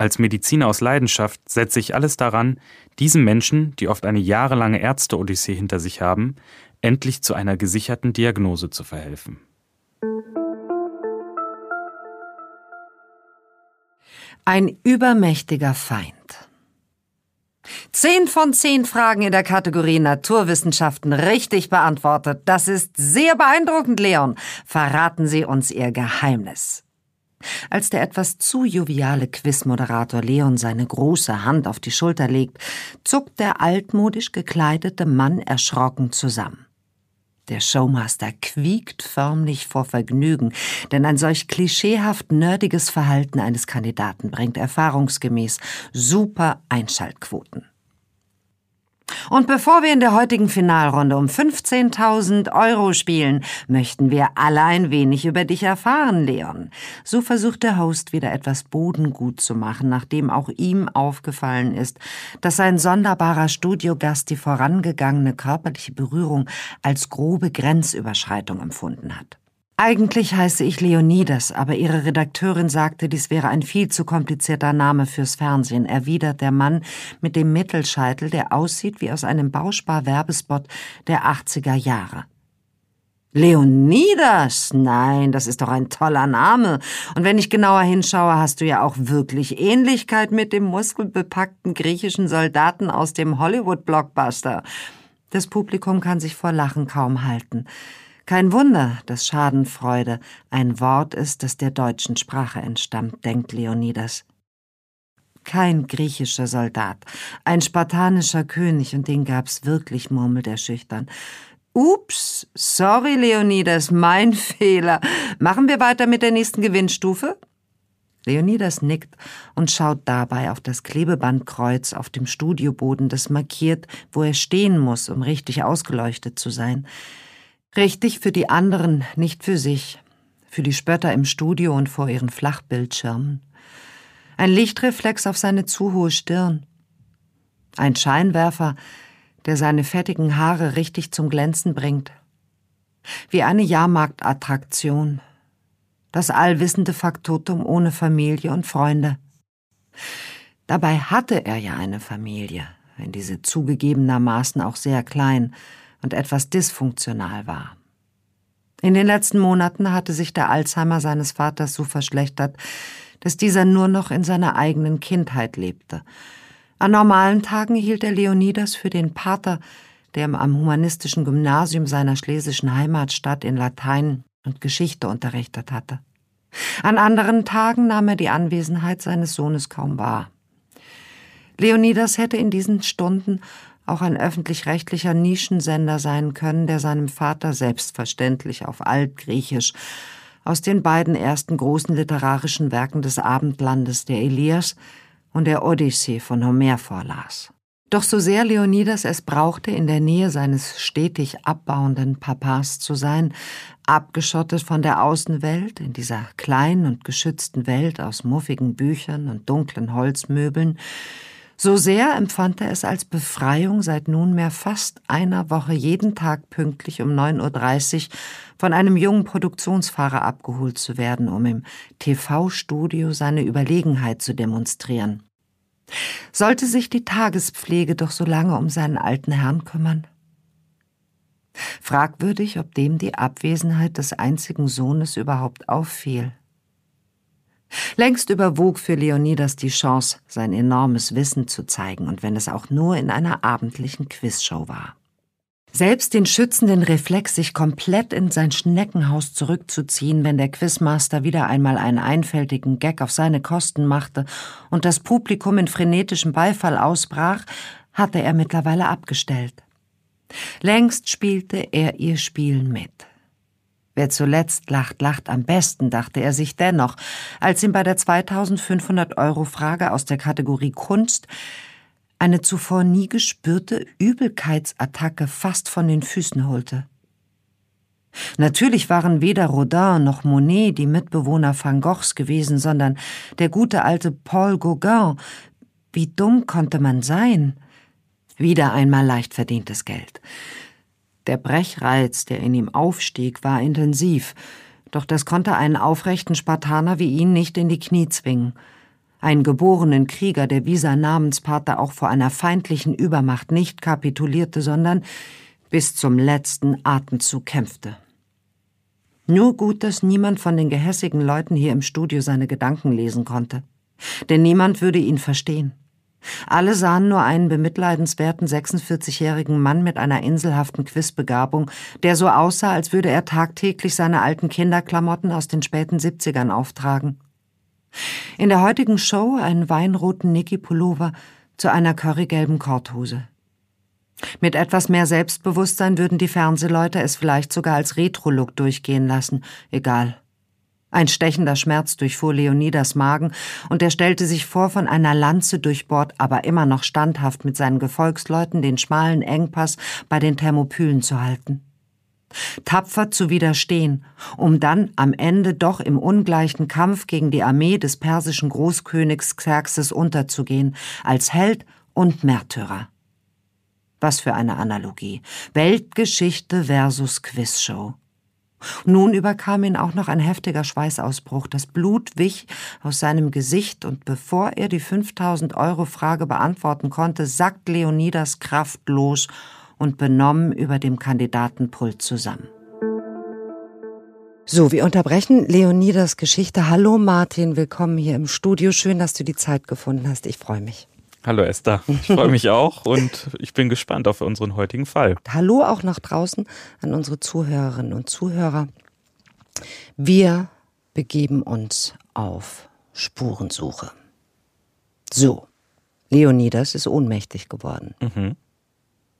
Als Mediziner aus Leidenschaft setze ich alles daran, diesen Menschen, die oft eine jahrelange Ärzte-Odyssee hinter sich haben, endlich zu einer gesicherten Diagnose zu verhelfen. Ein übermächtiger Feind. Zehn von zehn Fragen in der Kategorie Naturwissenschaften richtig beantwortet. Das ist sehr beeindruckend, Leon. Verraten Sie uns Ihr Geheimnis. Als der etwas zu joviale Quizmoderator Leon seine große Hand auf die Schulter legt, zuckt der altmodisch gekleidete Mann erschrocken zusammen. Der Showmaster quiekt förmlich vor Vergnügen, denn ein solch klischeehaft nerdiges Verhalten eines Kandidaten bringt erfahrungsgemäß super Einschaltquoten. Und bevor wir in der heutigen Finalrunde um 15.000 Euro spielen, möchten wir alle ein wenig über dich erfahren, Leon. So versucht der Host wieder etwas Bodengut zu machen, nachdem auch ihm aufgefallen ist, dass sein sonderbarer Studiogast die vorangegangene körperliche Berührung als grobe Grenzüberschreitung empfunden hat. Eigentlich heiße ich Leonidas, aber Ihre Redakteurin sagte, dies wäre ein viel zu komplizierter Name fürs Fernsehen, erwidert der Mann mit dem Mittelscheitel, der aussieht wie aus einem Bauspar-Werbespot der 80er Jahre. Leonidas? Nein, das ist doch ein toller Name. Und wenn ich genauer hinschaue, hast du ja auch wirklich Ähnlichkeit mit dem muskelbepackten griechischen Soldaten aus dem Hollywood-Blockbuster. Das Publikum kann sich vor Lachen kaum halten. Kein Wunder, dass Schadenfreude ein Wort ist, das der deutschen Sprache entstammt, denkt Leonidas. Kein griechischer Soldat, ein spartanischer König, und den gab's wirklich, murmelt er schüchtern. Ups, sorry, Leonidas, mein Fehler. Machen wir weiter mit der nächsten Gewinnstufe? Leonidas nickt und schaut dabei auf das Klebebandkreuz auf dem Studioboden, das markiert, wo er stehen muss, um richtig ausgeleuchtet zu sein. Richtig für die anderen, nicht für sich, für die Spötter im Studio und vor ihren Flachbildschirmen. Ein Lichtreflex auf seine zu hohe Stirn. Ein Scheinwerfer, der seine fettigen Haare richtig zum Glänzen bringt. Wie eine Jahrmarktattraktion. Das allwissende Faktotum ohne Familie und Freunde. Dabei hatte er ja eine Familie, wenn diese zugegebenermaßen auch sehr klein, und etwas dysfunktional war. In den letzten Monaten hatte sich der Alzheimer seines Vaters so verschlechtert, dass dieser nur noch in seiner eigenen Kindheit lebte. An normalen Tagen hielt er Leonidas für den Pater, der ihm am humanistischen Gymnasium seiner schlesischen Heimatstadt in Latein und Geschichte unterrichtet hatte. An anderen Tagen nahm er die Anwesenheit seines Sohnes kaum wahr. Leonidas hätte in diesen Stunden auch ein öffentlich-rechtlicher Nischensender sein können, der seinem Vater selbstverständlich auf Altgriechisch aus den beiden ersten großen literarischen Werken des Abendlandes, der Elias und der Odyssee von Homer vorlas. Doch so sehr Leonidas es brauchte, in der Nähe seines stetig abbauenden Papas zu sein, abgeschottet von der Außenwelt, in dieser kleinen und geschützten Welt aus muffigen Büchern und dunklen Holzmöbeln, so sehr empfand er es als Befreiung, seit nunmehr fast einer Woche jeden Tag pünktlich um 9.30 Uhr von einem jungen Produktionsfahrer abgeholt zu werden, um im TV-Studio seine Überlegenheit zu demonstrieren. Sollte sich die Tagespflege doch so lange um seinen alten Herrn kümmern? Fragwürdig, ob dem die Abwesenheit des einzigen Sohnes überhaupt auffiel. Längst überwog für Leonidas die Chance, sein enormes Wissen zu zeigen, und wenn es auch nur in einer abendlichen Quizshow war. Selbst den schützenden Reflex, sich komplett in sein Schneckenhaus zurückzuziehen, wenn der Quizmaster wieder einmal einen einfältigen Gag auf seine Kosten machte und das Publikum in frenetischem Beifall ausbrach, hatte er mittlerweile abgestellt. Längst spielte er ihr Spiel mit. Wer zuletzt lacht, lacht am besten, dachte er sich dennoch, als ihm bei der 2500 Euro Frage aus der Kategorie Kunst eine zuvor nie gespürte Übelkeitsattacke fast von den Füßen holte. Natürlich waren weder Rodin noch Monet die Mitbewohner van Goghs gewesen, sondern der gute alte Paul Gauguin. Wie dumm konnte man sein? Wieder einmal leicht verdientes Geld. Der Brechreiz, der in ihm aufstieg, war intensiv, doch das konnte einen aufrechten Spartaner wie ihn nicht in die Knie zwingen einen geborenen Krieger, der wie sein Namenspater auch vor einer feindlichen Übermacht nicht kapitulierte, sondern bis zum letzten Atemzug kämpfte. Nur gut, dass niemand von den gehässigen Leuten hier im Studio seine Gedanken lesen konnte. Denn niemand würde ihn verstehen. Alle sahen nur einen bemitleidenswerten 46-jährigen Mann mit einer inselhaften Quizbegabung, der so aussah, als würde er tagtäglich seine alten Kinderklamotten aus den späten 70ern auftragen. In der heutigen Show einen weinroten Niki-Pullover zu einer currygelben Korthose. Mit etwas mehr Selbstbewusstsein würden die Fernsehleute es vielleicht sogar als Retro-Look durchgehen lassen. Egal. Ein stechender Schmerz durchfuhr Leonidas Magen, und er stellte sich vor, von einer Lanze durchbohrt, aber immer noch standhaft mit seinen Gefolgsleuten den schmalen Engpass bei den Thermopylen zu halten tapfer zu widerstehen, um dann am Ende doch im ungleichen Kampf gegen die Armee des persischen Großkönigs Xerxes unterzugehen, als Held und Märtyrer. Was für eine Analogie. Weltgeschichte versus Quizshow. Nun überkam ihn auch noch ein heftiger Schweißausbruch. Das Blut wich aus seinem Gesicht und bevor er die 5000 Euro Frage beantworten konnte, sackt Leonidas kraftlos und benommen über dem Kandidatenpult zusammen. So, wir unterbrechen Leonidas Geschichte. Hallo Martin, willkommen hier im Studio. Schön, dass du die Zeit gefunden hast. Ich freue mich. Hallo Esther, ich freue mich auch und ich bin gespannt auf unseren heutigen Fall. Hallo auch nach draußen an unsere Zuhörerinnen und Zuhörer. Wir begeben uns auf Spurensuche. So, Leonidas ist ohnmächtig geworden. Mhm.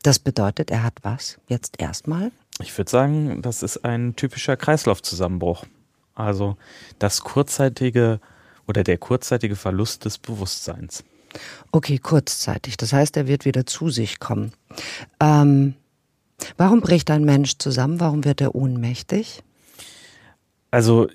Das bedeutet, er hat was jetzt erstmal? Ich würde sagen, das ist ein typischer Kreislaufzusammenbruch. Also das kurzzeitige oder der kurzzeitige Verlust des Bewusstseins. Okay, kurzzeitig. Das heißt, er wird wieder zu sich kommen. Ähm, warum bricht ein Mensch zusammen? Warum wird er ohnmächtig? Also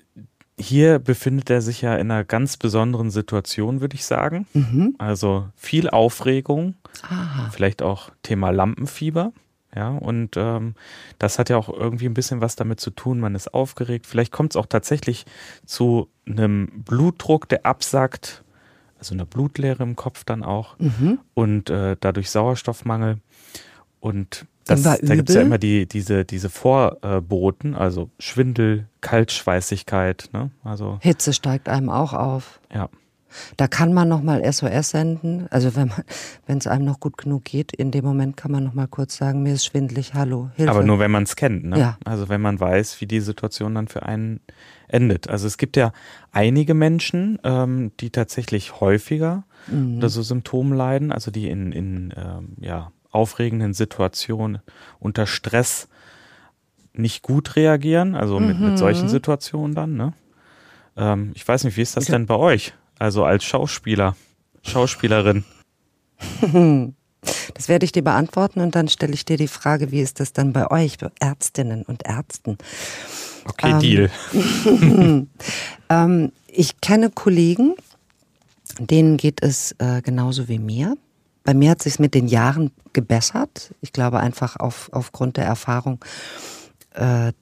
hier befindet er sich ja in einer ganz besonderen Situation, würde ich sagen. Mhm. Also viel Aufregung, Aha. vielleicht auch Thema Lampenfieber. Ja, und ähm, das hat ja auch irgendwie ein bisschen was damit zu tun. Man ist aufgeregt. Vielleicht kommt es auch tatsächlich zu einem Blutdruck, der absackt, also einer Blutleere im Kopf dann auch mhm. und äh, dadurch Sauerstoffmangel. Und das, da gibt es ja immer die, diese, diese Vorboten, also Schwindel, Kaltschweißigkeit. Ne? Also, Hitze steigt einem auch auf. Ja. Da kann man nochmal SOS senden. Also wenn es einem noch gut genug geht, in dem Moment kann man nochmal kurz sagen, mir ist schwindlig, hallo, Hilfe. Aber nur wenn man es kennt, ne? Ja. Also wenn man weiß, wie die Situation dann für einen endet. Also es gibt ja einige Menschen, ähm, die tatsächlich häufiger mhm. unter so Symptomen leiden, also die in, in ähm, ja, aufregenden Situationen unter Stress nicht gut reagieren, also mit, mhm. mit solchen Situationen dann. Ne? Ähm, ich weiß nicht, wie ist das denn bei euch? Also als Schauspieler, Schauspielerin. Das werde ich dir beantworten und dann stelle ich dir die Frage, wie ist das dann bei euch, bei Ärztinnen und Ärzten? Okay, ähm, Deal. ähm, ich kenne Kollegen, denen geht es äh, genauso wie mir. Bei mir hat sich mit den Jahren gebessert. Ich glaube einfach auf, aufgrund der Erfahrung,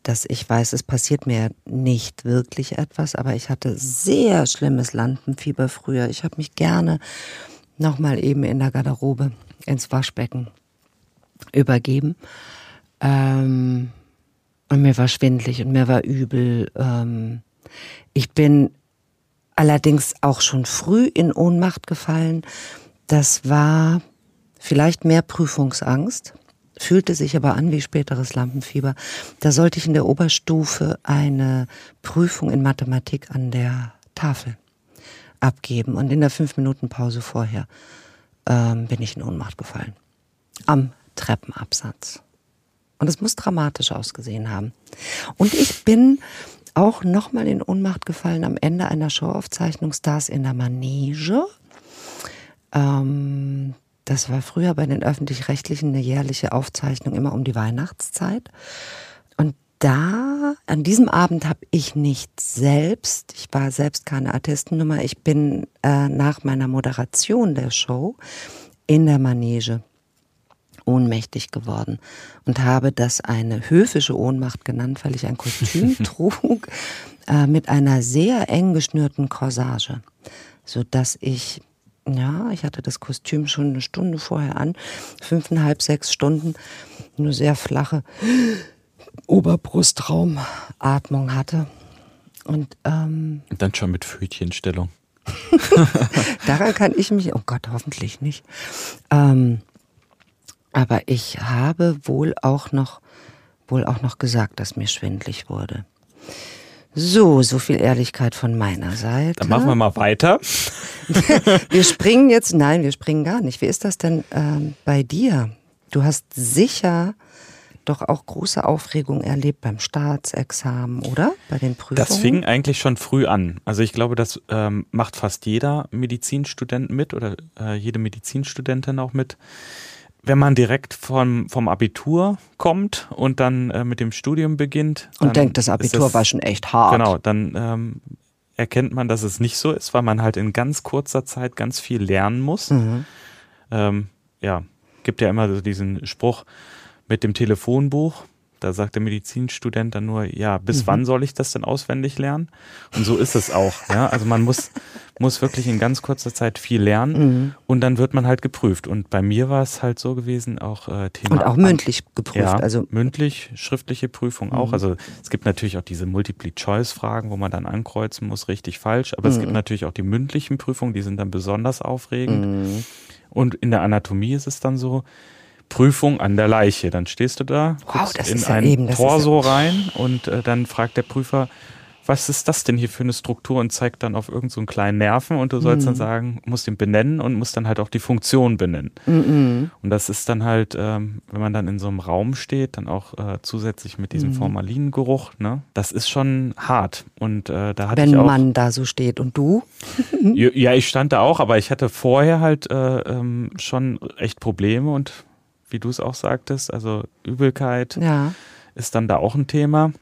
dass ich weiß, es passiert mir nicht wirklich etwas, aber ich hatte sehr schlimmes Lampenfieber früher. Ich habe mich gerne nochmal eben in der Garderobe ins Waschbecken übergeben. Ähm, und mir war schwindlig und mir war übel. Ähm, ich bin allerdings auch schon früh in Ohnmacht gefallen das war vielleicht mehr Prüfungsangst. Fühlte sich aber an wie späteres Lampenfieber. Da sollte ich in der Oberstufe eine Prüfung in Mathematik an der Tafel abgeben. Und in der fünf Minuten Pause vorher ähm, bin ich in Ohnmacht gefallen. Am Treppenabsatz. Und es muss dramatisch ausgesehen haben. Und ich bin auch nochmal in Ohnmacht gefallen am Ende einer Showaufzeichnung Stars in der Manege. Ähm, das war früher bei den öffentlich-rechtlichen eine jährliche Aufzeichnung immer um die Weihnachtszeit. Und da, an diesem Abend habe ich nicht selbst, ich war selbst keine Artistennummer, ich bin äh, nach meiner Moderation der Show in der Manege ohnmächtig geworden und habe das eine höfische Ohnmacht genannt, weil ich ein Kostüm trug äh, mit einer sehr eng geschnürten Corsage, so dass ich ja, ich hatte das Kostüm schon eine Stunde vorher an, fünfeinhalb, sechs Stunden, nur sehr flache Oberbrustraumatmung hatte. Und, ähm, Und dann schon mit Fötchenstellung. Daran kann ich mich, oh Gott, hoffentlich nicht. Ähm, aber ich habe wohl auch noch, wohl auch noch gesagt, dass mir schwindlig wurde. So, so viel Ehrlichkeit von meiner Seite. Dann machen wir mal weiter. wir springen jetzt, nein, wir springen gar nicht. Wie ist das denn ähm, bei dir? Du hast sicher doch auch große Aufregung erlebt beim Staatsexamen, oder? Bei den Prüfungen? Das fing eigentlich schon früh an. Also ich glaube, das ähm, macht fast jeder Medizinstudent mit oder äh, jede Medizinstudentin auch mit wenn man direkt vom, vom Abitur kommt und dann äh, mit dem Studium beginnt. Und denkt, das Abitur das, war schon echt hart. Genau, dann ähm, erkennt man, dass es nicht so ist, weil man halt in ganz kurzer Zeit ganz viel lernen muss. Mhm. Ähm, ja, gibt ja immer so diesen Spruch mit dem Telefonbuch. Da sagt der Medizinstudent dann nur, ja, bis mhm. wann soll ich das denn auswendig lernen? Und so ist es auch. Ja? Also man muss, muss wirklich in ganz kurzer Zeit viel lernen mhm. und dann wird man halt geprüft. Und bei mir war es halt so gewesen, auch äh, Thema. Und auch mündlich geprüft. Ja, also mündlich, schriftliche Prüfung auch. Mhm. Also es gibt natürlich auch diese Multiple-Choice-Fragen, wo man dann ankreuzen muss, richtig, falsch. Aber es gibt mhm. natürlich auch die mündlichen Prüfungen, die sind dann besonders aufregend. Mhm. Und in der Anatomie ist es dann so, Prüfung an der Leiche. Dann stehst du da, guckst wow, in ja ein eben, Torso ja rein und äh, dann fragt der Prüfer, was ist das denn hier für eine Struktur und zeigt dann auf irgendeinen so kleinen Nerven und du sollst mhm. dann sagen, musst ihn benennen und musst dann halt auch die Funktion benennen. Mhm. Und das ist dann halt, ähm, wenn man dann in so einem Raum steht, dann auch äh, zusätzlich mit diesem mhm. Formalingeruch, ne? Das ist schon hart. Und äh, da hatte wenn ich auch, man da so steht und du? ja, ich stand da auch, aber ich hatte vorher halt äh, ähm, schon echt Probleme und wie du es auch sagtest, also Übelkeit ja. ist dann da auch ein Thema.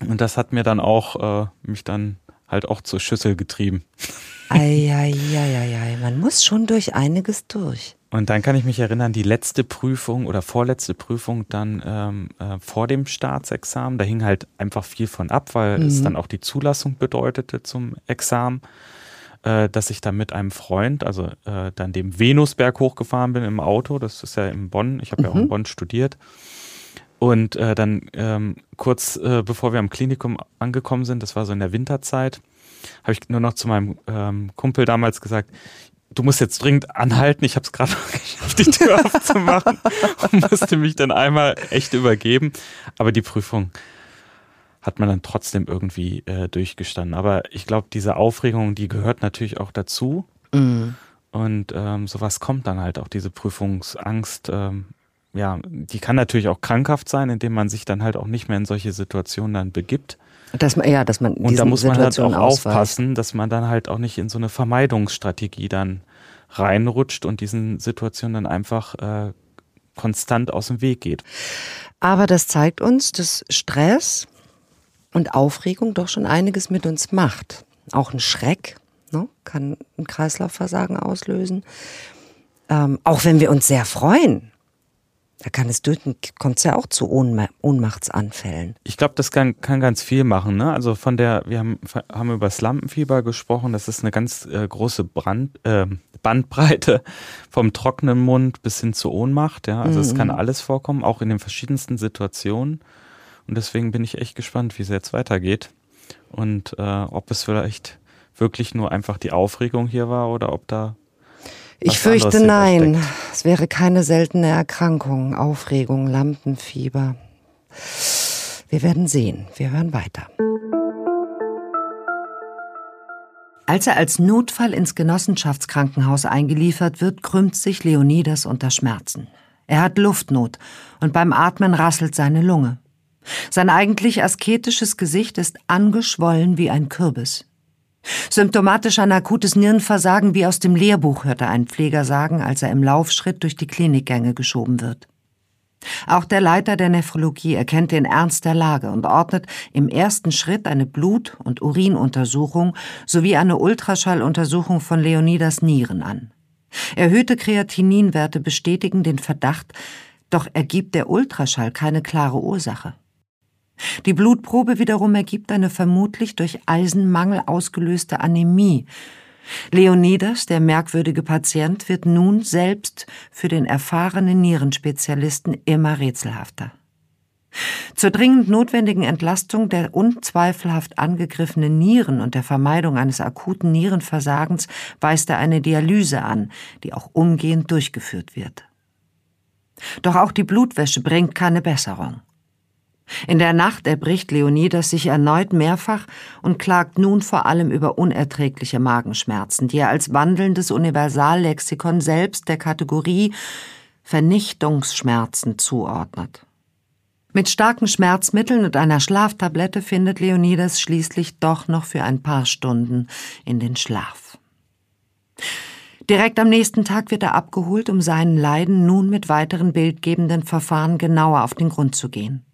Und das hat mir dann auch, äh, mich dann halt auch zur Schüssel getrieben. Eieieiei, man muss schon durch einiges durch. Und dann kann ich mich erinnern, die letzte Prüfung oder vorletzte Prüfung dann ähm, äh, vor dem Staatsexamen, da hing halt einfach viel von ab, weil mhm. es dann auch die Zulassung bedeutete zum Examen äh, dass ich dann mit einem Freund, also äh, dann dem Venusberg hochgefahren bin im Auto. Das ist ja in Bonn. Ich habe mhm. ja auch in mhm. Bonn studiert. Und äh, dann ähm, kurz äh, bevor wir am Klinikum angekommen sind, das war so in der Winterzeit, habe ich nur noch zu meinem ähm, Kumpel damals gesagt, du musst jetzt dringend anhalten. Ich habe es gerade geschafft, die Tür aufzumachen und musste mich dann einmal echt übergeben. Aber die Prüfung hat man dann trotzdem irgendwie äh, durchgestanden. Aber ich glaube, diese Aufregung, die gehört natürlich auch dazu. Mhm. Und ähm, sowas kommt dann halt auch, diese Prüfungsangst. Ähm, ja, die kann natürlich auch krankhaft sein, indem man sich dann halt auch nicht mehr in solche Situationen dann begibt. Dass man, ja, dass man Und da muss man halt auch ausweicht. aufpassen, dass man dann halt auch nicht in so eine Vermeidungsstrategie dann reinrutscht und diesen Situationen dann einfach äh, konstant aus dem Weg geht. Aber das zeigt uns, dass Stress und Aufregung doch schon einiges mit uns macht. Auch ein Schreck ne, kann ein Kreislaufversagen auslösen. Ähm, auch wenn wir uns sehr freuen, da kann es kommt es ja auch zu Ohnmachtsanfällen. Ich glaube, das kann, kann ganz viel machen. Ne? Also von der, wir haben, haben über das Lampenfieber gesprochen, das ist eine ganz äh, große Brand, äh, Bandbreite vom trockenen Mund bis hin zur Ohnmacht. Ja? Also mhm. es kann alles vorkommen, auch in den verschiedensten Situationen. Und deswegen bin ich echt gespannt, wie es jetzt weitergeht. Und äh, ob es vielleicht wirklich nur einfach die Aufregung hier war oder ob da Ich fürchte nein. Es wäre keine seltene Erkrankung. Aufregung, Lampenfieber. Wir werden sehen. Wir hören weiter. Als er als Notfall ins Genossenschaftskrankenhaus eingeliefert wird, krümmt sich Leonidas unter Schmerzen. Er hat Luftnot und beim Atmen rasselt seine Lunge. Sein eigentlich asketisches Gesicht ist angeschwollen wie ein Kürbis. Symptomatisch ein akutes Nierenversagen wie aus dem Lehrbuch, hörte ein Pfleger sagen, als er im Laufschritt durch die Klinikgänge geschoben wird. Auch der Leiter der Nephrologie erkennt den Ernst der Lage und ordnet im ersten Schritt eine Blut- und Urinuntersuchung sowie eine Ultraschalluntersuchung von Leonidas Nieren an. Erhöhte Kreatininwerte bestätigen den Verdacht, doch ergibt der Ultraschall keine klare Ursache. Die Blutprobe wiederum ergibt eine vermutlich durch Eisenmangel ausgelöste Anämie. Leonidas, der merkwürdige Patient, wird nun selbst für den erfahrenen Nierenspezialisten immer rätselhafter. Zur dringend notwendigen Entlastung der unzweifelhaft angegriffenen Nieren und der Vermeidung eines akuten Nierenversagens weist er eine Dialyse an, die auch umgehend durchgeführt wird. Doch auch die Blutwäsche bringt keine Besserung. In der Nacht erbricht Leonidas sich erneut mehrfach und klagt nun vor allem über unerträgliche Magenschmerzen, die er als wandelndes Universallexikon selbst der Kategorie Vernichtungsschmerzen zuordnet. Mit starken Schmerzmitteln und einer Schlaftablette findet Leonidas schließlich doch noch für ein paar Stunden in den Schlaf. Direkt am nächsten Tag wird er abgeholt, um seinen Leiden nun mit weiteren bildgebenden Verfahren genauer auf den Grund zu gehen.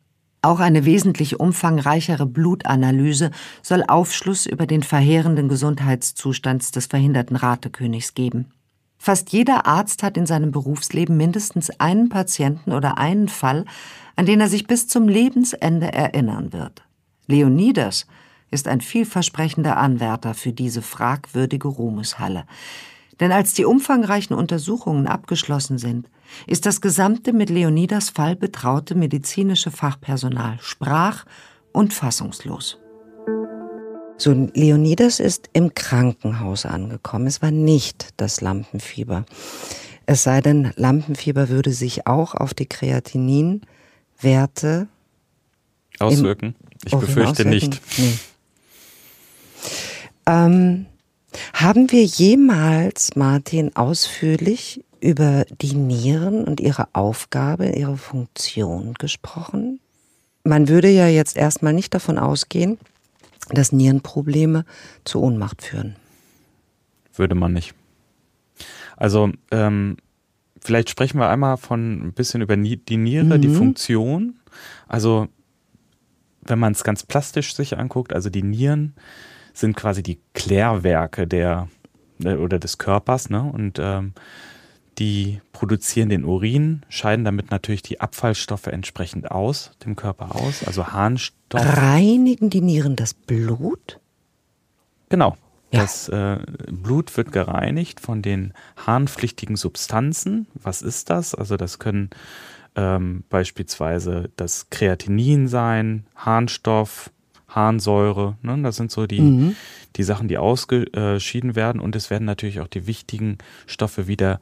Auch eine wesentlich umfangreichere Blutanalyse soll Aufschluss über den verheerenden Gesundheitszustand des verhinderten Ratekönigs geben. Fast jeder Arzt hat in seinem Berufsleben mindestens einen Patienten oder einen Fall, an den er sich bis zum Lebensende erinnern wird. Leonidas ist ein vielversprechender Anwärter für diese fragwürdige Ruhmeshalle. Denn als die umfangreichen Untersuchungen abgeschlossen sind, ist das gesamte mit Leonidas Fall betraute medizinische Fachpersonal sprach und fassungslos. So, Leonidas ist im Krankenhaus angekommen. Es war nicht das Lampenfieber. Es sei denn, Lampenfieber würde sich auch auf die Kreatininwerte auswirken. Ich befürchte auswirken? nicht. Nee. Ähm, haben wir jemals, Martin, ausführlich über die Nieren und ihre Aufgabe, ihre Funktion gesprochen? Man würde ja jetzt erstmal nicht davon ausgehen, dass Nierenprobleme zu Ohnmacht führen. Würde man nicht. Also ähm, vielleicht sprechen wir einmal von ein bisschen über die Niere, mhm. die Funktion. Also wenn man es ganz plastisch sich anguckt, also die Nieren sind quasi die Klärwerke der äh, oder des Körpers, ne? Und ähm, die produzieren den Urin, scheiden damit natürlich die Abfallstoffe entsprechend aus, dem Körper aus, also Harnstoff. Reinigen die Nieren das Blut? Genau. Ja. Das äh, Blut wird gereinigt von den harnpflichtigen Substanzen. Was ist das? Also das können ähm, beispielsweise das Kreatinin sein, Harnstoff, Harnsäure. Ne? Das sind so die, mhm. die Sachen, die ausgeschieden werden. Und es werden natürlich auch die wichtigen Stoffe wieder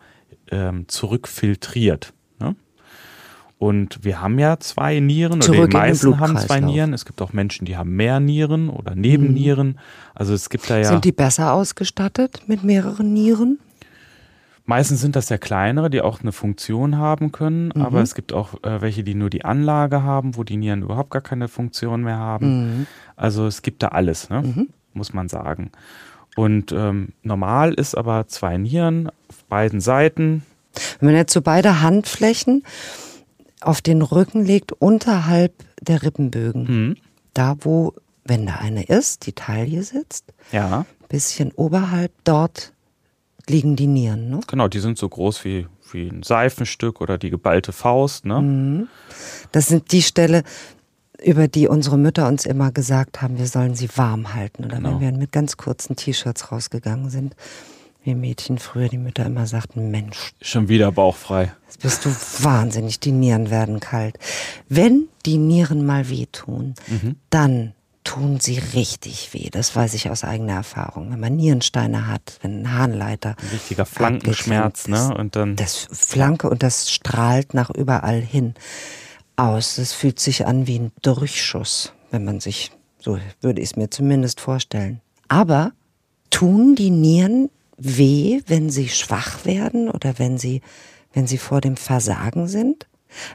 ähm, zurückfiltriert. Ne? Und wir haben ja zwei Nieren, Zurück oder die meisten haben zwei Nieren. Es gibt auch Menschen, die haben mehr Nieren oder Nebennieren. Mhm. Also es gibt da ja. Sind die besser ausgestattet mit mehreren Nieren? Meistens sind das ja kleinere, die auch eine Funktion haben können, mhm. aber es gibt auch äh, welche, die nur die Anlage haben, wo die Nieren überhaupt gar keine Funktion mehr haben. Mhm. Also es gibt da alles, ne? Mhm. muss man sagen. Und ähm, normal ist aber zwei Nieren auf beiden Seiten. Wenn man jetzt so beide Handflächen auf den Rücken legt, unterhalb der Rippenbögen, mhm. da wo, wenn da eine ist, die Taille sitzt, ja. bisschen oberhalb dort liegen die Nieren, ne? Genau, die sind so groß wie, wie ein Seifenstück oder die geballte Faust, ne? Mhm. Das sind die Stelle, über die unsere Mütter uns immer gesagt haben, wir sollen sie warm halten. Oder genau. wenn wir mit ganz kurzen T-Shirts rausgegangen sind, wie Mädchen früher die Mütter immer sagten, Mensch. Schon wieder bauchfrei. Jetzt bist du wahnsinnig, die Nieren werden kalt. Wenn die Nieren mal wehtun, mhm. dann tun sie richtig weh. Das weiß ich aus eigener Erfahrung. Wenn man Nierensteine hat, wenn ein Harnleiter. Ein richtiger Flankenschmerz, ne? Und dann. Das Flanke und das strahlt nach überall hin aus. Das fühlt sich an wie ein Durchschuss, wenn man sich, so würde ich es mir zumindest vorstellen. Aber tun die Nieren weh, wenn sie schwach werden oder wenn sie, wenn sie vor dem Versagen sind?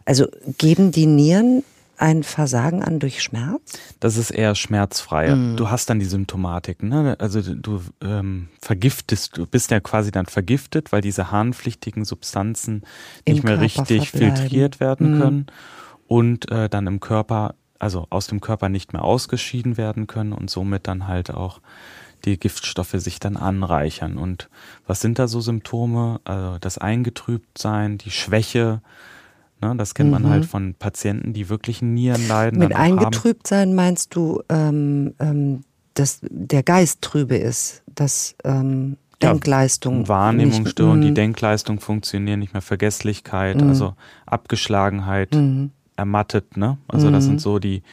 Also geben die Nieren ein Versagen an durch Schmerz? Das ist eher schmerzfrei. Mhm. Du hast dann die Symptomatik. Ne? Also du ähm, vergiftest, du bist ja quasi dann vergiftet, weil diese harnpflichtigen Substanzen Im nicht mehr Körper richtig verbleiben. filtriert werden mhm. können und äh, dann im Körper, also aus dem Körper nicht mehr ausgeschieden werden können und somit dann halt auch die Giftstoffe sich dann anreichern. Und was sind da so Symptome? Also das Eingetrübtsein, die Schwäche, Ne, das kennt man halt mhm. von Patienten, die wirklich Nierenleiden Mit eingetrübt sein meinst du, ähm, ähm, dass der Geist trübe ist, dass ähm, Denkleistung. Ja, Wahrnehmungsstörung, die mhm. Denkleistung funktioniert nicht mehr, Vergesslichkeit, mhm. also Abgeschlagenheit, mhm. Ermattet. Ne? Also das sind mhm. so die,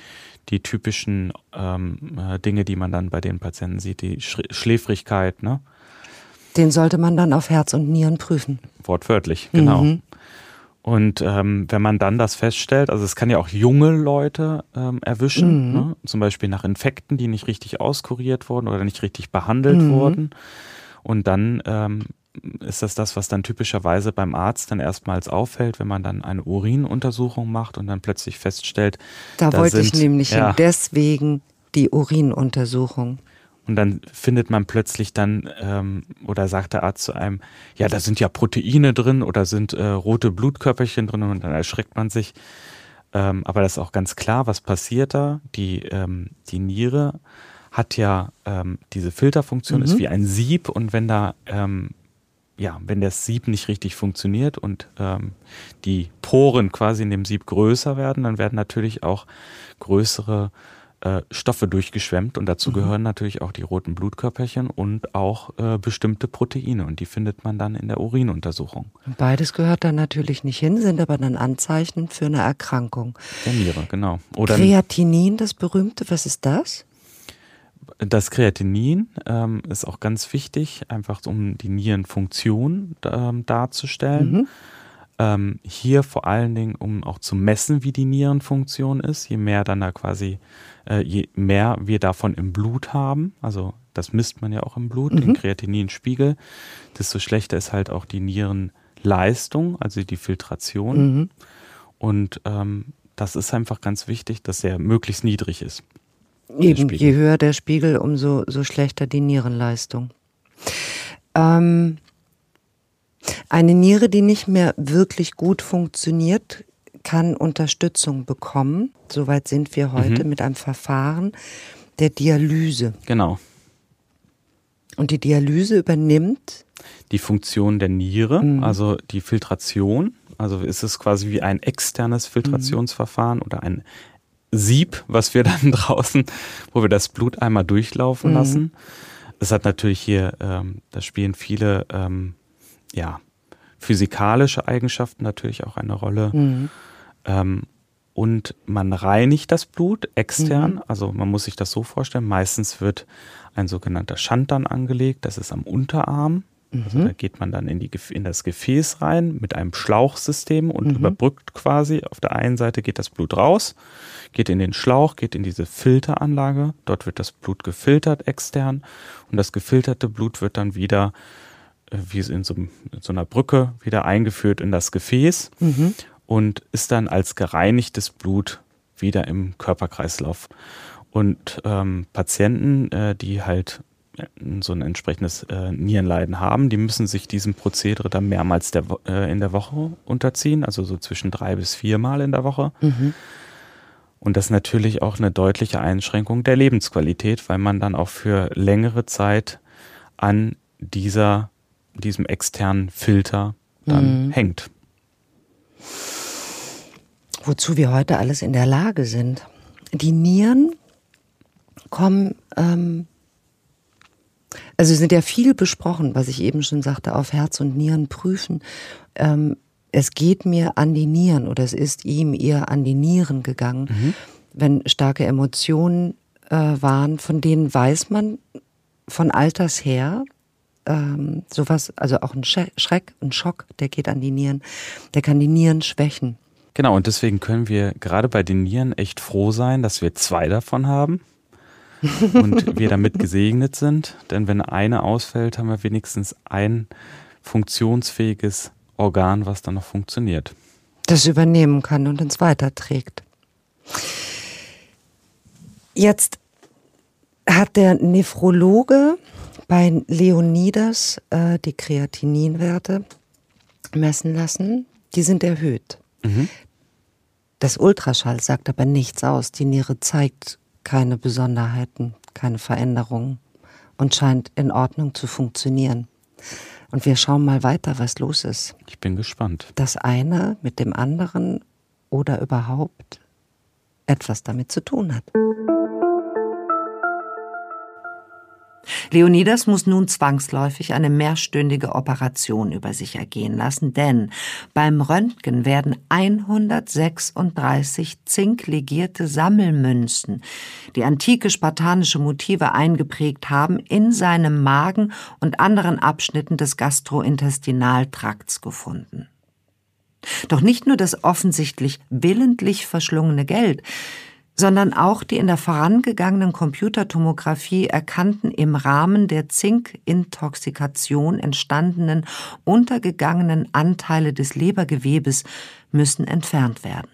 die typischen ähm, äh, Dinge, die man dann bei den Patienten sieht, die Sch Schläfrigkeit. Ne? Den sollte man dann auf Herz und Nieren prüfen. Wortwörtlich, genau. Mhm. Und ähm, wenn man dann das feststellt, also es kann ja auch junge Leute ähm, erwischen, mhm. ne? zum Beispiel nach Infekten, die nicht richtig auskuriert wurden oder nicht richtig behandelt mhm. wurden. Und dann ähm, ist das das, was dann typischerweise beim Arzt dann erstmals auffällt, wenn man dann eine Urinuntersuchung macht und dann plötzlich feststellt. Da, da wollte sind, ich nämlich ja, hin. Deswegen die Urinuntersuchung. Und dann findet man plötzlich dann, ähm, oder sagt der Arzt zu einem, ja, da sind ja Proteine drin oder sind äh, rote Blutkörperchen drin und dann erschreckt man sich. Ähm, aber das ist auch ganz klar, was passiert da. Die, ähm, die Niere hat ja ähm, diese Filterfunktion, mhm. ist wie ein Sieb und wenn da, ähm, ja, wenn das Sieb nicht richtig funktioniert und ähm, die Poren quasi in dem Sieb größer werden, dann werden natürlich auch größere äh, Stoffe durchgeschwemmt und dazu mhm. gehören natürlich auch die roten Blutkörperchen und auch äh, bestimmte Proteine und die findet man dann in der Urinuntersuchung. Beides gehört dann natürlich nicht hin, sind aber dann Anzeichen für eine Erkrankung. Der Niere, genau. Oder Kreatinin, das berühmte, was ist das? Das Kreatinin ähm, ist auch ganz wichtig, einfach um die Nierenfunktion ähm, darzustellen. Mhm. Ähm, hier vor allen Dingen, um auch zu messen, wie die Nierenfunktion ist. Je mehr dann da quasi äh, je mehr wir davon im Blut haben, also das misst man ja auch im Blut, mhm. den Kreatininspiegel, desto schlechter ist halt auch die Nierenleistung, also die Filtration. Mhm. Und ähm, das ist einfach ganz wichtig, dass er möglichst niedrig ist. Eben, je höher der Spiegel, umso so schlechter die Nierenleistung. Ähm, eine Niere, die nicht mehr wirklich gut funktioniert, kann Unterstützung bekommen. Soweit sind wir heute mhm. mit einem Verfahren der Dialyse. Genau. Und die Dialyse übernimmt die Funktion der Niere, mhm. also die Filtration. Also ist es quasi wie ein externes Filtrationsverfahren mhm. oder ein Sieb, was wir dann draußen, wo wir das Blut einmal durchlaufen mhm. lassen. Es hat natürlich hier, ähm, da spielen viele ähm, ja, physikalische Eigenschaften natürlich auch eine Rolle. Mhm. Ähm, und man reinigt das Blut extern. Mhm. Also man muss sich das so vorstellen. Meistens wird ein sogenannter Schand dann angelegt. Das ist am Unterarm. Also mhm. da geht man dann in, die, in das Gefäß rein mit einem Schlauchsystem und mhm. überbrückt quasi. Auf der einen Seite geht das Blut raus, geht in den Schlauch, geht in diese Filteranlage. Dort wird das Blut gefiltert extern und das gefilterte Blut wird dann wieder, äh, wie in so, in so einer Brücke, wieder eingeführt in das Gefäß. Mhm und ist dann als gereinigtes Blut wieder im Körperkreislauf. Und ähm, Patienten, äh, die halt so ein entsprechendes äh, Nierenleiden haben, die müssen sich diesem Prozedere dann mehrmals der, äh, in der Woche unterziehen, also so zwischen drei bis viermal in der Woche. Mhm. Und das ist natürlich auch eine deutliche Einschränkung der Lebensqualität, weil man dann auch für längere Zeit an dieser, diesem externen Filter dann mhm. hängt wozu wir heute alles in der Lage sind. Die Nieren kommen, ähm, also sind ja viel besprochen, was ich eben schon sagte, auf Herz und Nieren prüfen. Ähm, es geht mir an die Nieren oder es ist ihm ihr an die Nieren gegangen, mhm. wenn starke Emotionen äh, waren, von denen weiß man von Alters her, ähm, sowas, also auch ein Schreck, ein Schock, der geht an die Nieren, der kann die Nieren schwächen. Genau, und deswegen können wir gerade bei den Nieren echt froh sein, dass wir zwei davon haben und wir damit gesegnet sind. Denn wenn eine ausfällt, haben wir wenigstens ein funktionsfähiges Organ, was dann noch funktioniert. Das übernehmen kann und uns weiterträgt. Jetzt hat der Nephrologe bei Leonidas äh, die Kreatininwerte messen lassen. Die sind erhöht. Mhm. Das Ultraschall sagt aber nichts aus. Die Niere zeigt keine Besonderheiten, keine Veränderungen und scheint in Ordnung zu funktionieren. Und wir schauen mal weiter, was los ist. Ich bin gespannt. Das eine mit dem anderen oder überhaupt etwas damit zu tun hat. Leonidas muss nun zwangsläufig eine mehrstündige Operation über sich ergehen lassen, denn beim Röntgen werden 136 zinklegierte Sammelmünzen, die antike spartanische Motive eingeprägt haben, in seinem Magen und anderen Abschnitten des Gastrointestinaltrakts gefunden. Doch nicht nur das offensichtlich willentlich verschlungene Geld, sondern auch die in der vorangegangenen Computertomographie erkannten im Rahmen der Zinkintoxikation entstandenen untergegangenen Anteile des Lebergewebes müssen entfernt werden.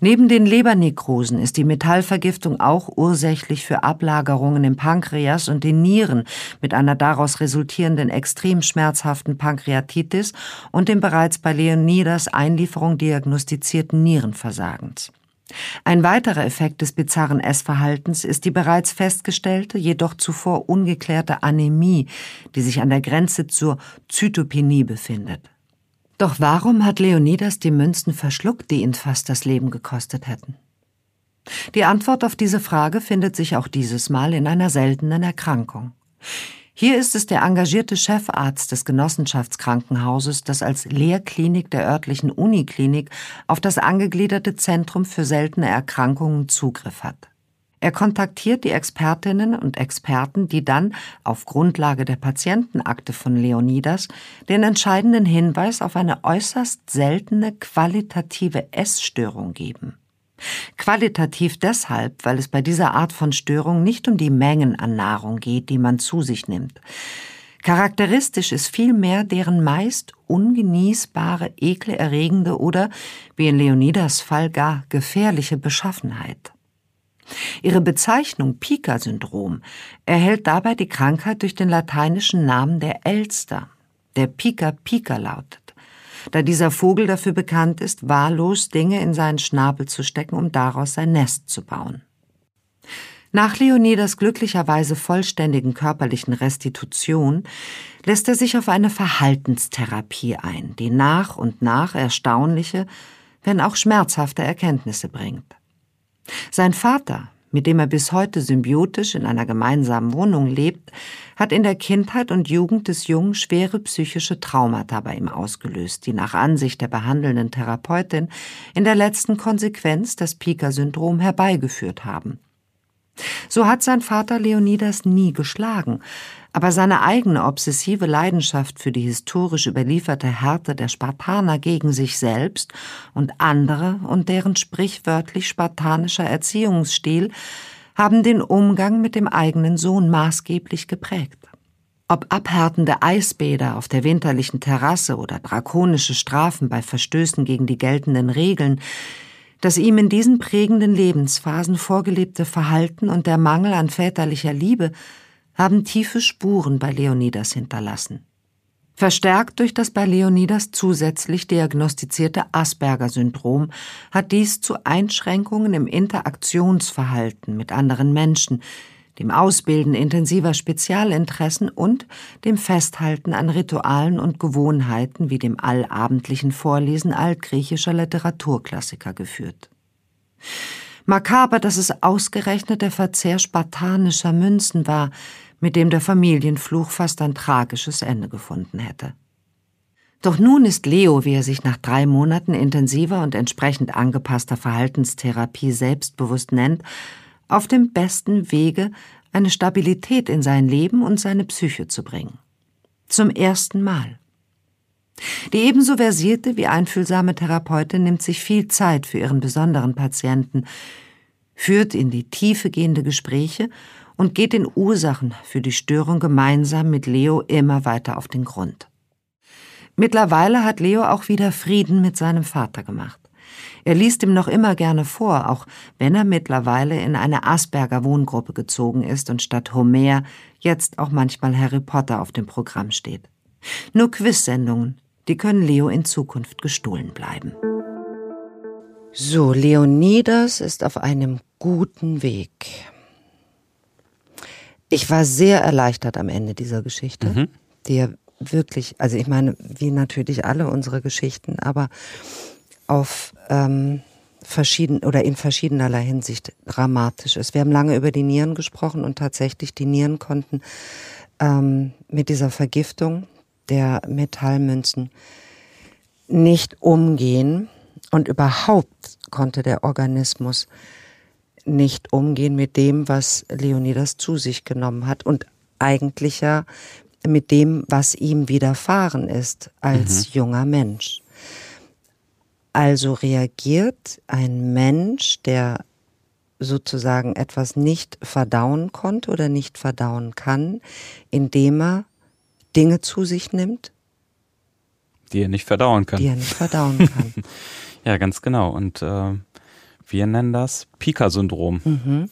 Neben den Lebernekrosen ist die Metallvergiftung auch ursächlich für Ablagerungen im Pankreas und den Nieren mit einer daraus resultierenden extrem schmerzhaften Pankreatitis und dem bereits bei Leonidas Einlieferung diagnostizierten Nierenversagens. Ein weiterer Effekt des bizarren Essverhaltens ist die bereits festgestellte, jedoch zuvor ungeklärte Anämie, die sich an der Grenze zur Zytopenie befindet. Doch warum hat Leonidas die Münzen verschluckt, die ihn fast das Leben gekostet hätten? Die Antwort auf diese Frage findet sich auch dieses Mal in einer seltenen Erkrankung. Hier ist es der engagierte Chefarzt des Genossenschaftskrankenhauses, das als Lehrklinik der örtlichen Uniklinik auf das angegliederte Zentrum für seltene Erkrankungen Zugriff hat. Er kontaktiert die Expertinnen und Experten, die dann auf Grundlage der Patientenakte von Leonidas den entscheidenden Hinweis auf eine äußerst seltene qualitative Essstörung geben. Qualitativ deshalb, weil es bei dieser Art von Störung nicht um die Mengen an Nahrung geht, die man zu sich nimmt. Charakteristisch ist vielmehr deren meist ungenießbare, ekelerregende oder, wie in Leonidas Fall gar gefährliche Beschaffenheit. Ihre Bezeichnung Pica-Syndrom erhält dabei die Krankheit durch den lateinischen Namen der Elster, der pica lautet da dieser Vogel dafür bekannt ist, wahllos Dinge in seinen Schnabel zu stecken, um daraus sein Nest zu bauen. Nach Leonidas glücklicherweise vollständigen körperlichen Restitution lässt er sich auf eine Verhaltenstherapie ein, die nach und nach erstaunliche, wenn auch schmerzhafte Erkenntnisse bringt. Sein Vater, mit dem er bis heute symbiotisch in einer gemeinsamen Wohnung lebt, hat in der Kindheit und Jugend des Jungen schwere psychische Traumata bei ihm ausgelöst, die nach Ansicht der behandelnden Therapeutin in der letzten Konsequenz das Pika-Syndrom herbeigeführt haben. So hat sein Vater Leonidas nie geschlagen, aber seine eigene obsessive Leidenschaft für die historisch überlieferte Härte der Spartaner gegen sich selbst und andere und deren sprichwörtlich spartanischer Erziehungsstil haben den Umgang mit dem eigenen Sohn maßgeblich geprägt. Ob abhärtende Eisbäder auf der winterlichen Terrasse oder drakonische Strafen bei Verstößen gegen die geltenden Regeln, das ihm in diesen prägenden Lebensphasen vorgelebte Verhalten und der Mangel an väterlicher Liebe haben tiefe Spuren bei Leonidas hinterlassen. Verstärkt durch das bei Leonidas zusätzlich diagnostizierte Asperger-Syndrom hat dies zu Einschränkungen im Interaktionsverhalten mit anderen Menschen, dem Ausbilden intensiver Spezialinteressen und dem Festhalten an Ritualen und Gewohnheiten wie dem allabendlichen Vorlesen altgriechischer Literaturklassiker geführt. Makaber, dass es ausgerechnet der Verzehr spartanischer Münzen war, mit dem der Familienfluch fast ein tragisches Ende gefunden hätte. Doch nun ist Leo, wie er sich nach drei Monaten intensiver und entsprechend angepasster Verhaltenstherapie selbstbewusst nennt, auf dem besten Wege, eine Stabilität in sein Leben und seine Psyche zu bringen. Zum ersten Mal. Die ebenso versierte wie einfühlsame Therapeutin nimmt sich viel Zeit für ihren besonderen Patienten, führt in die Tiefe gehende Gespräche und geht den Ursachen für die Störung gemeinsam mit Leo immer weiter auf den Grund. Mittlerweile hat Leo auch wieder Frieden mit seinem Vater gemacht. Er liest ihm noch immer gerne vor, auch wenn er mittlerweile in eine Asperger Wohngruppe gezogen ist und statt Homer jetzt auch manchmal Harry Potter auf dem Programm steht. Nur Quiz-Sendungen, die können Leo in Zukunft gestohlen bleiben. So, Leonidas ist auf einem guten Weg. Ich war sehr erleichtert am Ende dieser Geschichte, mhm. die ja wirklich, also ich meine, wie natürlich alle unsere Geschichten, aber auf ähm, verschieden oder in verschiedenerlei Hinsicht dramatisch ist. Wir haben lange über die Nieren gesprochen und tatsächlich die Nieren konnten ähm, mit dieser Vergiftung der Metallmünzen nicht umgehen und überhaupt konnte der Organismus nicht umgehen mit dem, was Leonidas zu sich genommen hat und eigentlich ja mit dem, was ihm widerfahren ist als mhm. junger Mensch. Also reagiert ein Mensch, der sozusagen etwas nicht verdauen konnte oder nicht verdauen kann, indem er Dinge zu sich nimmt, die er nicht verdauen kann. Die er nicht verdauen kann. ja, ganz genau. Und äh, wir nennen das Pika-Syndrom mhm.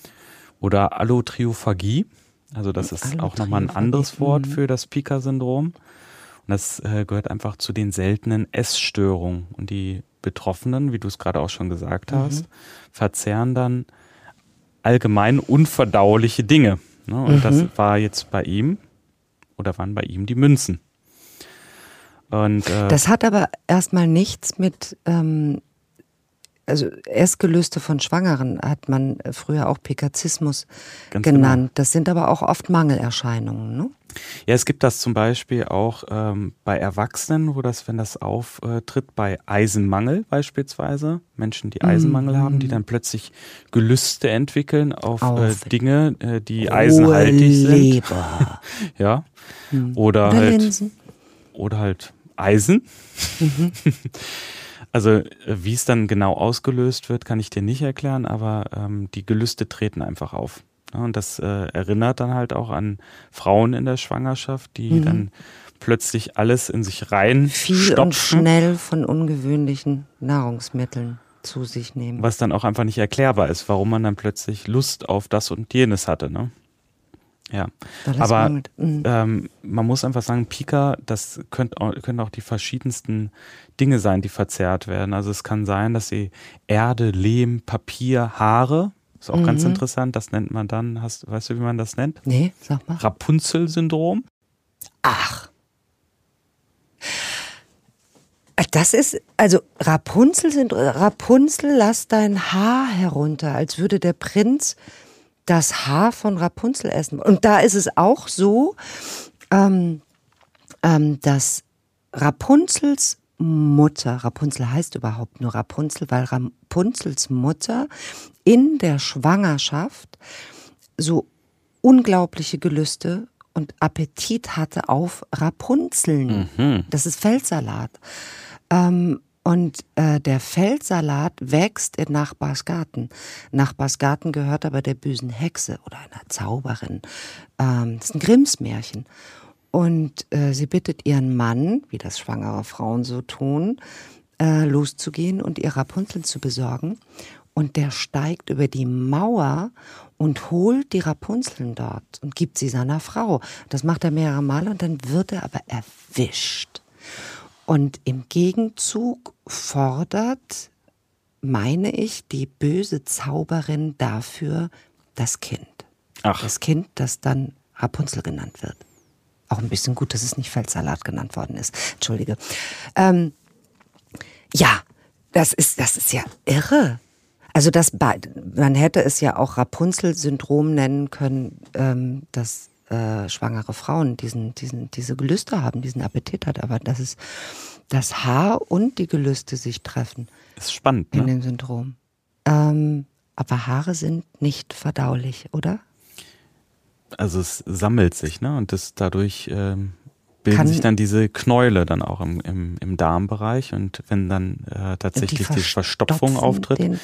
oder Allotriophagie. Also das ist auch nochmal ein anderes Wort mhm. für das Pika-Syndrom. Und das äh, gehört einfach zu den seltenen Essstörungen. Und die Betroffenen, wie du es gerade auch schon gesagt mhm. hast, verzehren dann allgemein unverdauliche Dinge. Ne? Und mhm. das war jetzt bei ihm oder waren bei ihm die Münzen. Und, äh, das hat aber erstmal nichts mit ähm, also Essgelüste von Schwangeren hat man früher auch Pekazismus Ganz genannt. Genau. Das sind aber auch oft Mangelerscheinungen, ne? Ja, es gibt das zum Beispiel auch ähm, bei Erwachsenen, wo das, wenn das auftritt, bei Eisenmangel beispielsweise, Menschen, die Eisenmangel mm. haben, die dann plötzlich Gelüste entwickeln auf, auf äh, Dinge, äh, die eisenhaltig sind. Leber. ja. Hm. Oder, oder halt Linsen. oder halt Eisen. Mhm. Also äh, wie es dann genau ausgelöst wird, kann ich dir nicht erklären, aber ähm, die Gelüste treten einfach auf. Ja, und das äh, erinnert dann halt auch an Frauen in der Schwangerschaft, die mhm. dann plötzlich alles in sich rein viel stopfen, und schnell von ungewöhnlichen Nahrungsmitteln zu sich nehmen. Was dann auch einfach nicht erklärbar ist, warum man dann plötzlich Lust auf das und jenes hatte. Ne? Ja, aber mhm. ähm, man muss einfach sagen, Pika, das könnt auch, können auch die verschiedensten Dinge sein, die verzerrt werden. Also es kann sein, dass sie Erde, Lehm, Papier, Haare, ist auch mhm. ganz interessant, das nennt man dann, hast, weißt du, wie man das nennt? Nee, sag mal. Rapunzel-Syndrom. Ach. Das ist, also Rapunzel sind, Rapunzel, lass dein Haar herunter, als würde der Prinz das Haar von Rapunzel essen. Und da ist es auch so, ähm, ähm, dass Rapunzels Mutter, Rapunzel heißt überhaupt nur Rapunzel, weil Rapunzels Mutter in der Schwangerschaft so unglaubliche Gelüste und Appetit hatte auf Rapunzeln. Mhm. Das ist Feldsalat. Ähm, und äh, der Feldsalat wächst in Nachbarsgarten. Nachbarsgarten gehört aber der bösen Hexe oder einer Zauberin. Ähm, das ist ein Grimmsmärchen. Und äh, sie bittet ihren Mann, wie das schwangere Frauen so tun, äh, loszugehen und ihr Rapunzeln zu besorgen. Und der steigt über die Mauer und holt die Rapunzeln dort und gibt sie seiner Frau. Das macht er mehrere Mal und dann wird er aber erwischt. Und im Gegenzug fordert, meine ich, die böse Zauberin dafür das Kind. Ach. Das Kind, das dann Rapunzel genannt wird. Auch ein bisschen gut, dass es nicht Feldsalat genannt worden ist. Entschuldige. Ähm, ja, das ist, das ist ja irre. Also das, man hätte es ja auch Rapunzel-Syndrom nennen können, ähm, dass äh, schwangere Frauen diesen, diesen, diese Gelüste haben, diesen Appetit hat, aber dass es das Haar und die Gelüste sich treffen. Das ist spannend. In ne? dem Syndrom. Ähm, Aber Haare sind nicht verdaulich, oder? Also es sammelt sich, ne? Und das dadurch ähm, bilden Kann sich dann diese Knäule dann auch im, im, im Darmbereich. Und wenn dann äh, tatsächlich die, die Verstopfung auftritt,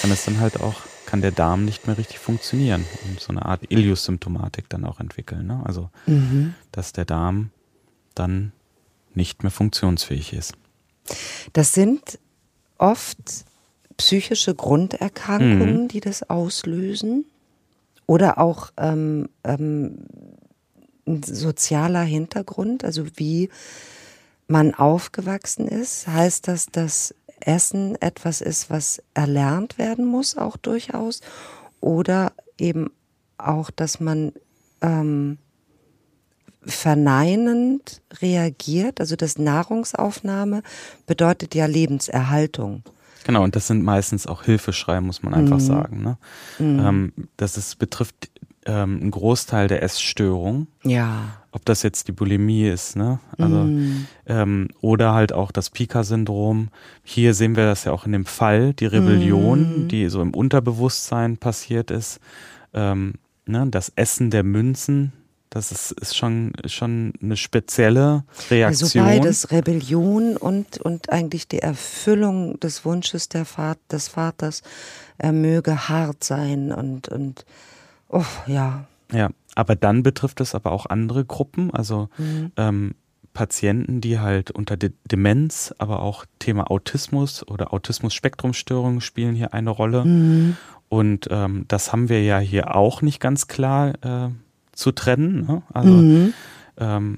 kann es dann halt auch, kann der Darm nicht mehr richtig funktionieren und so eine Art Ilius-Symptomatik dann auch entwickeln. Ne? Also mhm. dass der Darm dann nicht mehr funktionsfähig ist. Das sind oft psychische Grunderkrankungen, mhm. die das auslösen. Oder auch ähm, ähm, ein sozialer Hintergrund, also wie man aufgewachsen ist. Heißt das, dass Essen etwas ist, was erlernt werden muss, auch durchaus? Oder eben auch, dass man ähm, verneinend reagiert. Also das Nahrungsaufnahme bedeutet ja Lebenserhaltung. Genau, und das sind meistens auch Hilfeschreie, muss man einfach mhm. sagen. Ne? Mhm. Ähm, das ist, betrifft ähm, einen Großteil der Essstörung. Ja. Ob das jetzt die Bulimie ist, ne? Also, mhm. ähm, oder halt auch das Pika-Syndrom. Hier sehen wir das ja auch in dem Fall, die Rebellion, mhm. die so im Unterbewusstsein passiert ist. Ähm, ne? Das Essen der Münzen, das ist, ist schon, schon eine spezielle Reaktion. Also beides Rebellion und, und eigentlich die Erfüllung des Wunsches der Vater, des Vaters, er möge hart sein und, und oh, ja. Ja, aber dann betrifft es aber auch andere Gruppen, also mhm. ähm, Patienten, die halt unter De Demenz, aber auch Thema Autismus oder Autismus-Spektrumstörungen spielen hier eine Rolle. Mhm. Und ähm, das haben wir ja hier auch nicht ganz klar äh, zu trennen. Ne? Also mhm. ähm,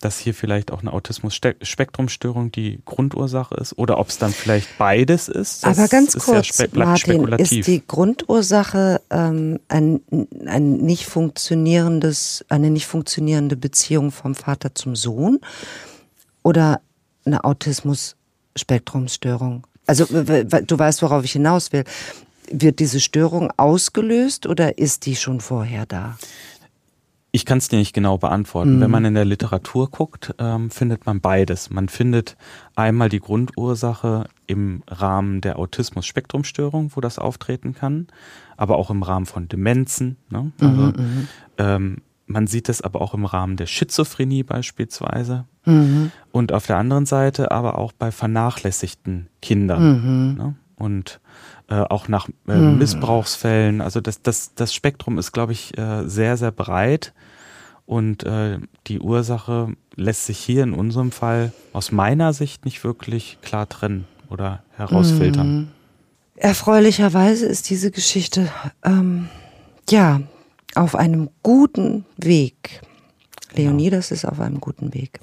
dass hier vielleicht auch eine Autismus-Spektrumstörung die Grundursache ist oder ob es dann vielleicht beides ist. Aber ganz kurz, ja Martin, ist die Grundursache ähm, ein, ein nicht funktionierendes, eine nicht funktionierende Beziehung vom Vater zum Sohn oder eine Autismus-Spektrumstörung? Also du weißt, worauf ich hinaus will. Wird diese Störung ausgelöst oder ist die schon vorher da? Ich kann es dir nicht genau beantworten. Mhm. Wenn man in der Literatur guckt, ähm, findet man beides. Man findet einmal die Grundursache im Rahmen der Autismus-Spektrumstörung, wo das auftreten kann, aber auch im Rahmen von Demenzen. Ne? Mhm, also, mhm, ähm, man sieht es aber auch im Rahmen der Schizophrenie beispielsweise. Mhm. Und auf der anderen Seite aber auch bei vernachlässigten Kindern. Mhm. Ne? Und äh, auch nach äh, hm. Missbrauchsfällen. Also das, das, das Spektrum ist, glaube ich, äh, sehr, sehr breit. Und äh, die Ursache lässt sich hier in unserem Fall aus meiner Sicht nicht wirklich klar trennen oder herausfiltern. Mhm. Erfreulicherweise ist diese Geschichte ähm, ja auf einem guten Weg. Leonidas ja. ist auf einem guten Weg.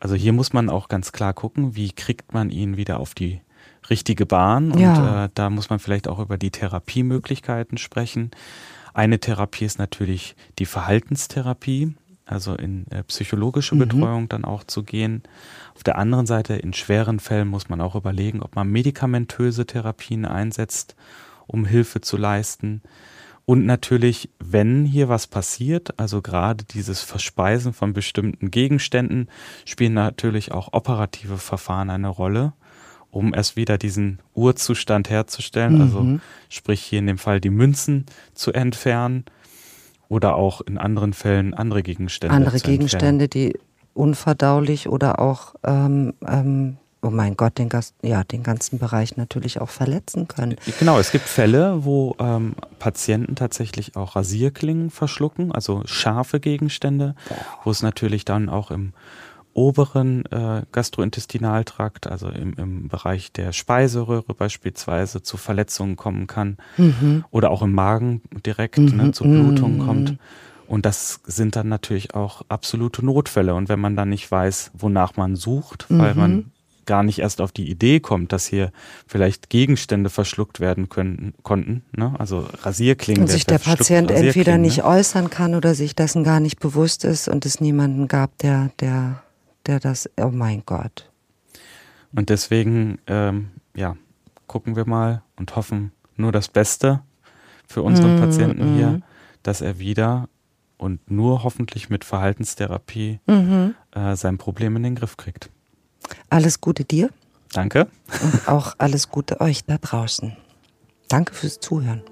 Also hier muss man auch ganz klar gucken, wie kriegt man ihn wieder auf die richtige Bahn. Und ja. äh, da muss man vielleicht auch über die Therapiemöglichkeiten sprechen. Eine Therapie ist natürlich die Verhaltenstherapie, also in äh, psychologische mhm. Betreuung dann auch zu gehen. Auf der anderen Seite, in schweren Fällen muss man auch überlegen, ob man medikamentöse Therapien einsetzt, um Hilfe zu leisten. Und natürlich, wenn hier was passiert, also gerade dieses Verspeisen von bestimmten Gegenständen, spielen natürlich auch operative Verfahren eine Rolle um erst wieder diesen Urzustand herzustellen. Mhm. Also sprich hier in dem Fall die Münzen zu entfernen oder auch in anderen Fällen andere Gegenstände. Andere Gegenstände, die unverdaulich oder auch ähm, ähm, oh mein Gott, den, ja, den ganzen Bereich natürlich auch verletzen können. Genau, es gibt Fälle, wo ähm, Patienten tatsächlich auch Rasierklingen verschlucken, also scharfe Gegenstände, wo es natürlich dann auch im oberen äh, Gastrointestinaltrakt, also im, im Bereich der Speiseröhre beispielsweise, zu Verletzungen kommen kann mhm. oder auch im Magen direkt mhm. ne, zu Blutungen mhm. kommt. Und das sind dann natürlich auch absolute Notfälle. Und wenn man dann nicht weiß, wonach man sucht, weil man mhm. gar nicht erst auf die Idee kommt, dass hier vielleicht Gegenstände verschluckt werden können, konnten, ne? also Rasierklingen. Und sich der, der Patient entweder ne? nicht äußern kann oder sich dessen gar nicht bewusst ist und es niemanden gab, der, der der das, oh mein Gott. Und deswegen, ähm, ja, gucken wir mal und hoffen nur das Beste für unseren mm, Patienten mm. hier, dass er wieder und nur hoffentlich mit Verhaltenstherapie mm äh, sein Problem in den Griff kriegt. Alles Gute dir. Danke. Und auch alles Gute euch da draußen. Danke fürs Zuhören.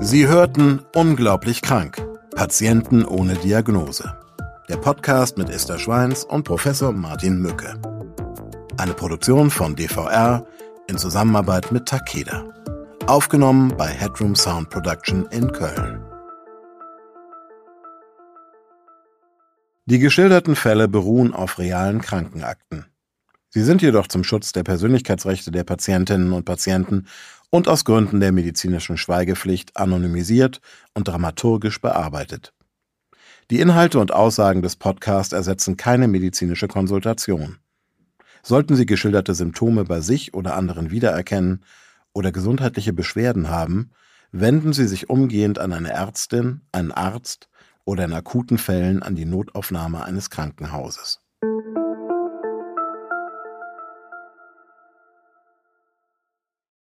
Sie hörten Unglaublich krank. Patienten ohne Diagnose. Der Podcast mit Esther Schweins und Professor Martin Mücke. Eine Produktion von DVR in Zusammenarbeit mit Takeda. Aufgenommen bei Headroom Sound Production in Köln. Die geschilderten Fälle beruhen auf realen Krankenakten. Sie sind jedoch zum Schutz der Persönlichkeitsrechte der Patientinnen und Patienten und aus Gründen der medizinischen Schweigepflicht anonymisiert und dramaturgisch bearbeitet. Die Inhalte und Aussagen des Podcasts ersetzen keine medizinische Konsultation. Sollten Sie geschilderte Symptome bei sich oder anderen wiedererkennen oder gesundheitliche Beschwerden haben, wenden Sie sich umgehend an eine Ärztin, einen Arzt oder in akuten Fällen an die Notaufnahme eines Krankenhauses.